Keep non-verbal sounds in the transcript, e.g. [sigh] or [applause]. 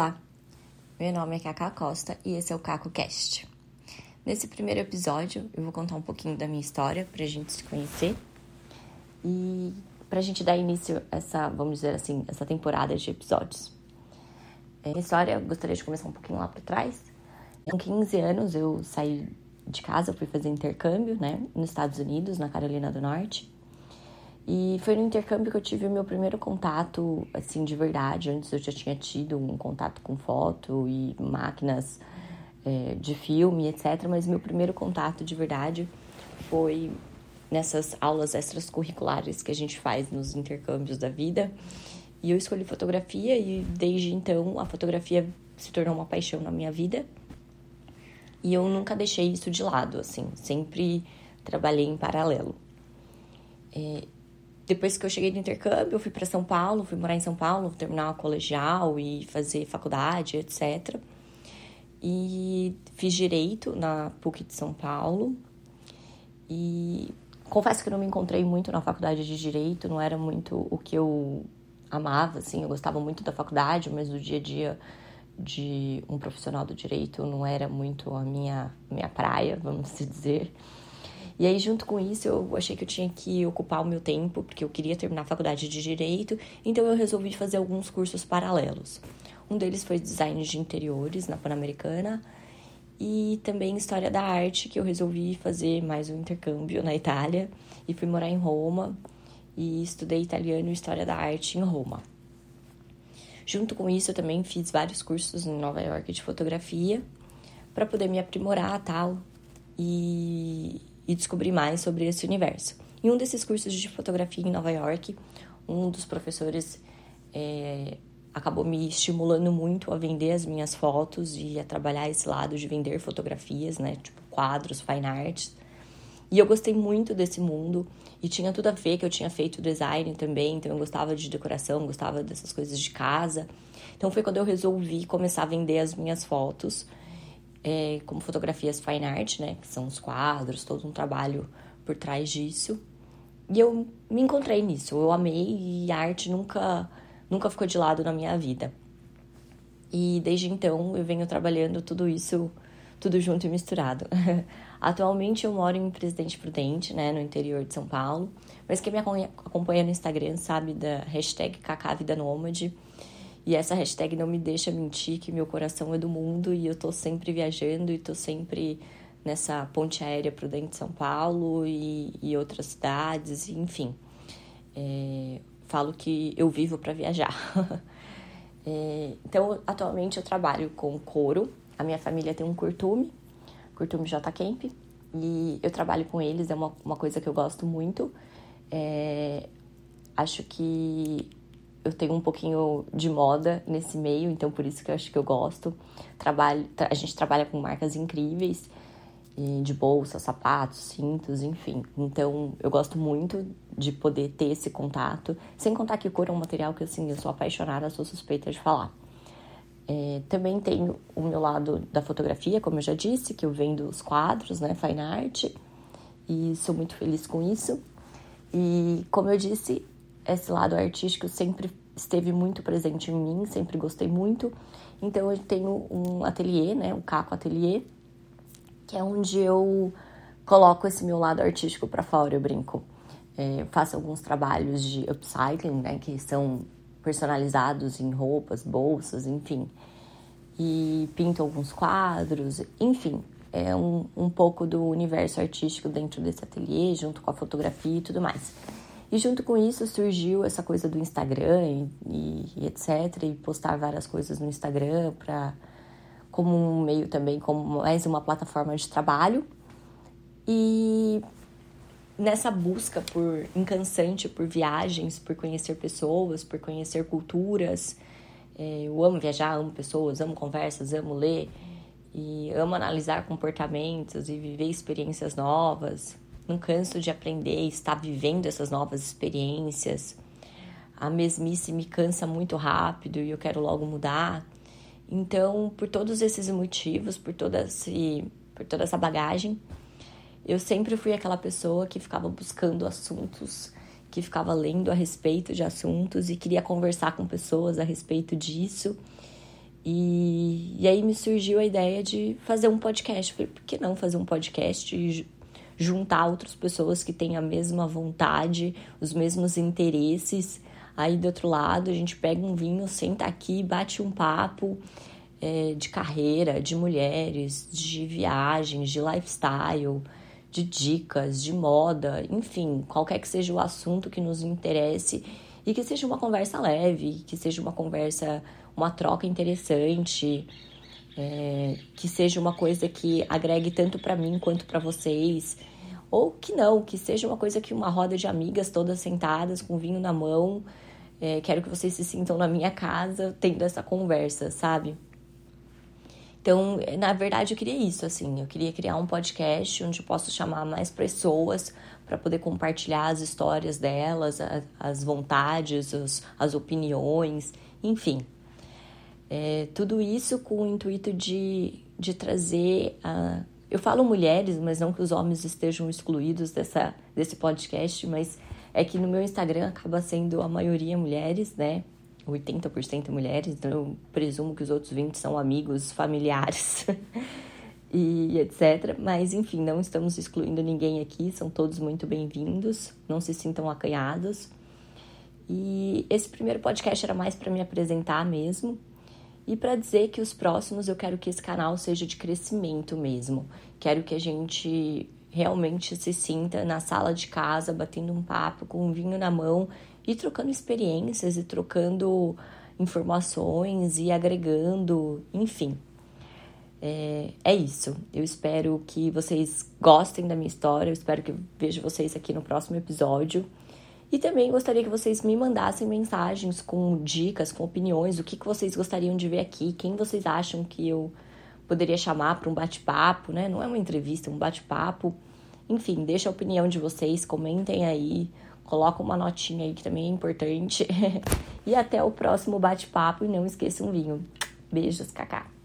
Olá, meu nome é Cacá Costa e esse é o Caco Cast. Nesse primeiro episódio, eu vou contar um pouquinho da minha história pra gente se conhecer e pra gente dar início a essa, vamos dizer assim, essa temporada de episódios. É, minha história, eu gostaria de começar um pouquinho lá para trás. Com 15 anos, eu saí de casa, fui fazer intercâmbio, né, nos Estados Unidos, na Carolina do Norte. E foi no intercâmbio que eu tive o meu primeiro contato, assim, de verdade. Antes eu já tinha tido um contato com foto e máquinas é, de filme, etc. Mas meu primeiro contato de verdade foi nessas aulas extracurriculares que a gente faz nos intercâmbios da vida. E eu escolhi fotografia e desde então a fotografia se tornou uma paixão na minha vida. E eu nunca deixei isso de lado, assim, sempre trabalhei em paralelo. É, depois que eu cheguei do intercâmbio, eu fui para São Paulo, fui morar em São Paulo, terminar o colegial e fazer faculdade, etc. E fiz direito na PUC de São Paulo. E confesso que não me encontrei muito na faculdade de direito, não era muito o que eu amava, assim, eu gostava muito da faculdade, mas do dia a dia de um profissional do direito não era muito a minha minha praia, vamos dizer. E aí, junto com isso, eu achei que eu tinha que ocupar o meu tempo, porque eu queria terminar a faculdade de Direito, então eu resolvi fazer alguns cursos paralelos. Um deles foi design de interiores na Pan-Americana e também história da arte, que eu resolvi fazer mais um intercâmbio na Itália e fui morar em Roma e estudei italiano e história da arte em Roma. Junto com isso, eu também fiz vários cursos em Nova York de fotografia para poder me aprimorar tal e, e descobrir mais sobre esse universo. Em um desses cursos de fotografia em Nova York, um dos professores é, acabou me estimulando muito a vender as minhas fotos e a trabalhar esse lado de vender fotografias, né? Tipo quadros, fine arts. E eu gostei muito desse mundo e tinha tudo a ver que eu tinha feito design também, então eu gostava de decoração, gostava dessas coisas de casa. Então foi quando eu resolvi começar a vender as minhas fotos é, como fotografias fine art, né? Que são os quadros, todo um trabalho por trás disso. E eu me encontrei nisso. Eu amei e a arte nunca, nunca ficou de lado na minha vida. E desde então eu venho trabalhando tudo isso, tudo junto e misturado. [laughs] Atualmente eu moro em Presidente Prudente, né, no interior de São Paulo. Mas quem me acompanha no Instagram sabe da hashtag Nômade e essa hashtag não me deixa mentir que meu coração é do mundo e eu tô sempre viajando e tô sempre nessa ponte aérea Prudente São Paulo e, e outras cidades, enfim. É, falo que eu vivo para viajar. [laughs] é, então, atualmente eu trabalho com couro. A minha família tem um curtume, curtume J Camp, e eu trabalho com eles, é uma, uma coisa que eu gosto muito. É, acho que eu tenho um pouquinho de moda nesse meio, então por isso que eu acho que eu gosto. Trabalho, a gente trabalha com marcas incríveis de bolsas, sapatos, cintos, enfim. Então eu gosto muito de poder ter esse contato, sem contar que cor é um material que assim eu sou apaixonada, sou suspeita de falar. É, também tenho o meu lado da fotografia, como eu já disse, que eu vendo os quadros, né, fine art, e sou muito feliz com isso. E como eu disse, esse lado artístico sempre esteve muito presente em mim, sempre gostei muito. Então eu tenho um ateliê, né, um Caco Ateliê, que é onde eu coloco esse meu lado artístico para fora, eu brinco. É, faço alguns trabalhos de upcycling, né, que são personalizados em roupas, bolsas, enfim. E pinto alguns quadros, enfim. É um, um pouco do universo artístico dentro desse ateliê, junto com a fotografia e tudo mais. E junto com isso surgiu essa coisa do Instagram e, e, etc. E postar várias coisas no Instagram para como um meio também, como mais uma plataforma de trabalho. E nessa busca por incansante por viagens, por conhecer pessoas, por conhecer culturas. É, eu amo viajar, amo pessoas, amo conversas, amo ler e amo analisar comportamentos e viver experiências novas não canso de aprender, estar vivendo essas novas experiências. A mesmice me cansa muito rápido e eu quero logo mudar. Então, por todos esses motivos, por toda, esse, por toda essa bagagem, eu sempre fui aquela pessoa que ficava buscando assuntos, que ficava lendo a respeito de assuntos e queria conversar com pessoas a respeito disso. E, e aí me surgiu a ideia de fazer um podcast. Falei, por que não fazer um podcast juntar outras pessoas que têm a mesma vontade, os mesmos interesses? Aí do outro lado, a gente pega um vinho, senta aqui, bate um papo é, de carreira, de mulheres, de viagens, de lifestyle, de dicas, de moda, enfim, qualquer que seja o assunto que nos interesse e que seja uma conversa leve, que seja uma conversa, uma troca interessante, é, que seja uma coisa que agregue tanto para mim quanto para vocês, ou que não, que seja uma coisa que uma roda de amigas todas sentadas com vinho na mão. É, quero que vocês se sintam na minha casa tendo essa conversa, sabe? Então, na verdade, eu queria isso, assim, eu queria criar um podcast onde eu possa chamar mais pessoas para poder compartilhar as histórias delas, as, vontades, as opiniões, enfim. É, tudo isso com o intuito de, de trazer a. Eu falo mulheres, mas não que os homens estejam excluídos dessa, desse podcast, mas é que no meu Instagram acaba sendo a maioria mulheres, né? 80% mulheres, então eu presumo que os outros 20 são amigos, familiares [laughs] e etc. Mas enfim, não estamos excluindo ninguém aqui, são todos muito bem-vindos, não se sintam acanhados. E esse primeiro podcast era mais para me apresentar mesmo e para dizer que os próximos eu quero que esse canal seja de crescimento mesmo. Quero que a gente realmente se sinta na sala de casa, batendo um papo com um vinho na mão e trocando experiências e trocando informações e agregando, enfim. É, é, isso. Eu espero que vocês gostem da minha história. Eu espero que veja vocês aqui no próximo episódio. E também gostaria que vocês me mandassem mensagens com dicas, com opiniões, o que, que vocês gostariam de ver aqui, quem vocês acham que eu poderia chamar para um bate-papo, né? Não é uma entrevista, é um bate-papo. Enfim, deixa a opinião de vocês, comentem aí Coloca uma notinha aí que também é importante. [laughs] e até o próximo bate-papo e não esqueça um vinho. Beijos, Cacá.